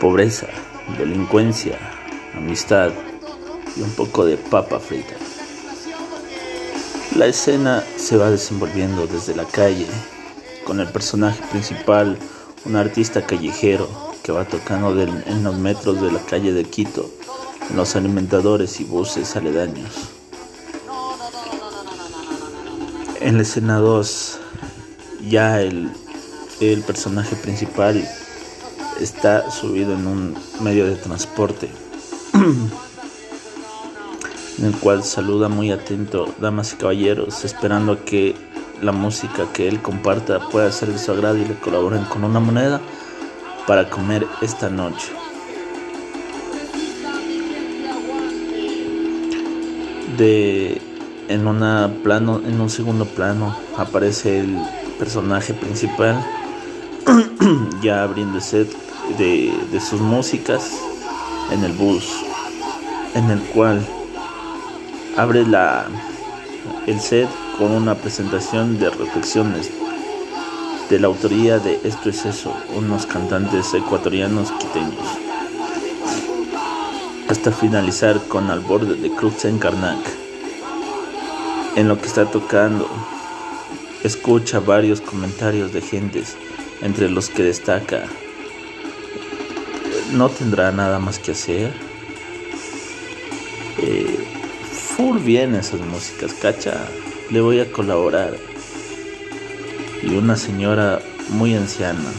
pobreza, delincuencia, amistad y un poco de papa frita. La escena se va desenvolviendo desde la calle, con el personaje principal, un artista callejero que va tocando en los metros de la calle de Quito, en los alimentadores y buses aledaños. En la escena 2, ya el, el personaje principal está subido en un medio de transporte en el cual saluda muy atento damas y caballeros esperando a que la música que él comparta pueda ser de su agrado y le colaboren con una moneda para comer esta noche. De en una plano, en un segundo plano aparece el personaje principal ya abriendo set de, sus músicas en el bus, en el cual abre la, el set con una presentación de reflexiones de la autoría de Esto es eso, unos cantantes ecuatorianos quiteños. Hasta finalizar con Al borde de Cruz en Karnak. En lo que está tocando, escucha varios comentarios de gentes, entre los que destaca no tendrá nada más que hacer. Eh, full bien esas músicas, cacha. Le voy a colaborar. Y una señora muy anciana,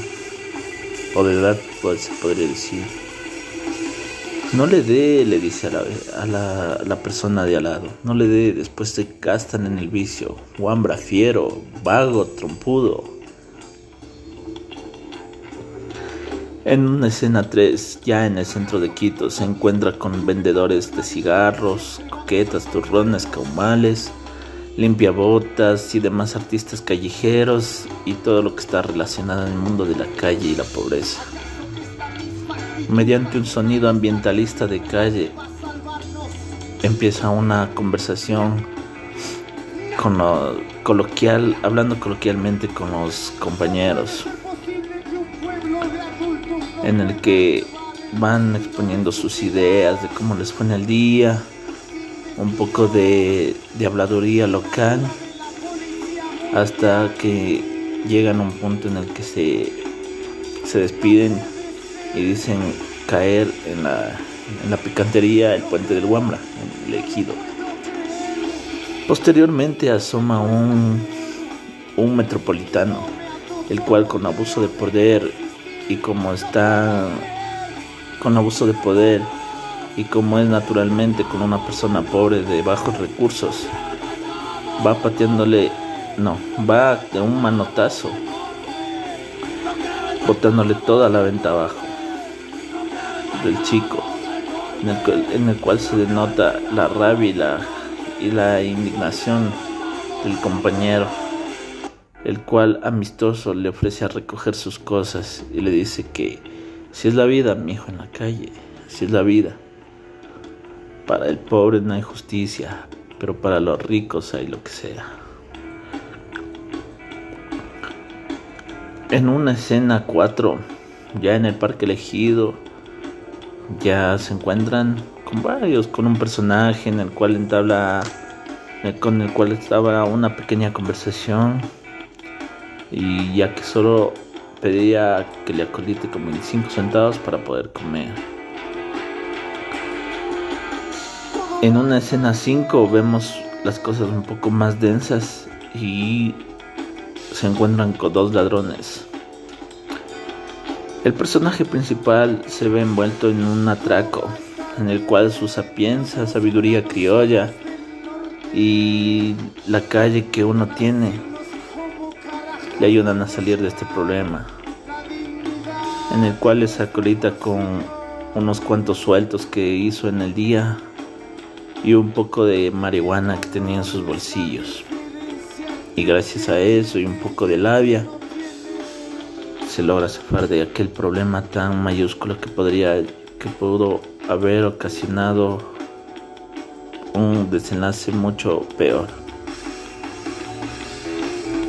o de edad, pues se podría decir. No le dé, le dice a, la, a la, persona de al lado. No le dé, después se gastan en el vicio. Guambra, fiero, vago, trompudo. En una escena 3, ya en el centro de Quito, se encuentra con vendedores de cigarros, coquetas, turrones, caumales, limpiabotas y demás artistas callejeros y todo lo que está relacionado el mundo de la calle y la pobreza. Mediante un sonido ambientalista de calle, empieza una conversación con coloquial, hablando coloquialmente con los compañeros en el que van exponiendo sus ideas de cómo les fue en el día, un poco de, de habladuría local, hasta que llegan a un punto en el que se, se despiden y dicen caer en la, en la picantería el puente del Huambra, el ejido. Posteriormente asoma un, un metropolitano, el cual con abuso de poder y como está con abuso de poder y como es naturalmente con una persona pobre de bajos recursos, va pateándole, no, va de un manotazo, botándole toda la venta abajo del chico, en el, cual, se denota la rabia y la indignación del compañero el cual amistoso le ofrece a recoger sus cosas y le dice que si es la vida, mi hijo en la calle, si es la vida. Para el pobre no hay justicia, pero para los ricos hay lo que sea. En una escena 4, ya en el parque elegido, ya se encuentran con varios, con un personaje en el cual entabla, con el cual estaba una pequeña conversación y ya que solo pedía que le acolite como 25 centavos para poder comer. En una escena 5 vemos las cosas un poco más densas y se encuentran con dos ladrones. El personaje principal se ve envuelto en un atraco en el cual su sapienza, sabiduría criolla y la calle que uno tiene le ayudan a salir de este problema, en el cual les acolita con unos cuantos sueltos que hizo en el día y un poco de marihuana que tenía en sus bolsillos. Y gracias a eso y un poco de labia, se logra zafar de aquel problema tan mayúsculo que podría, que pudo haber ocasionado un desenlace mucho peor.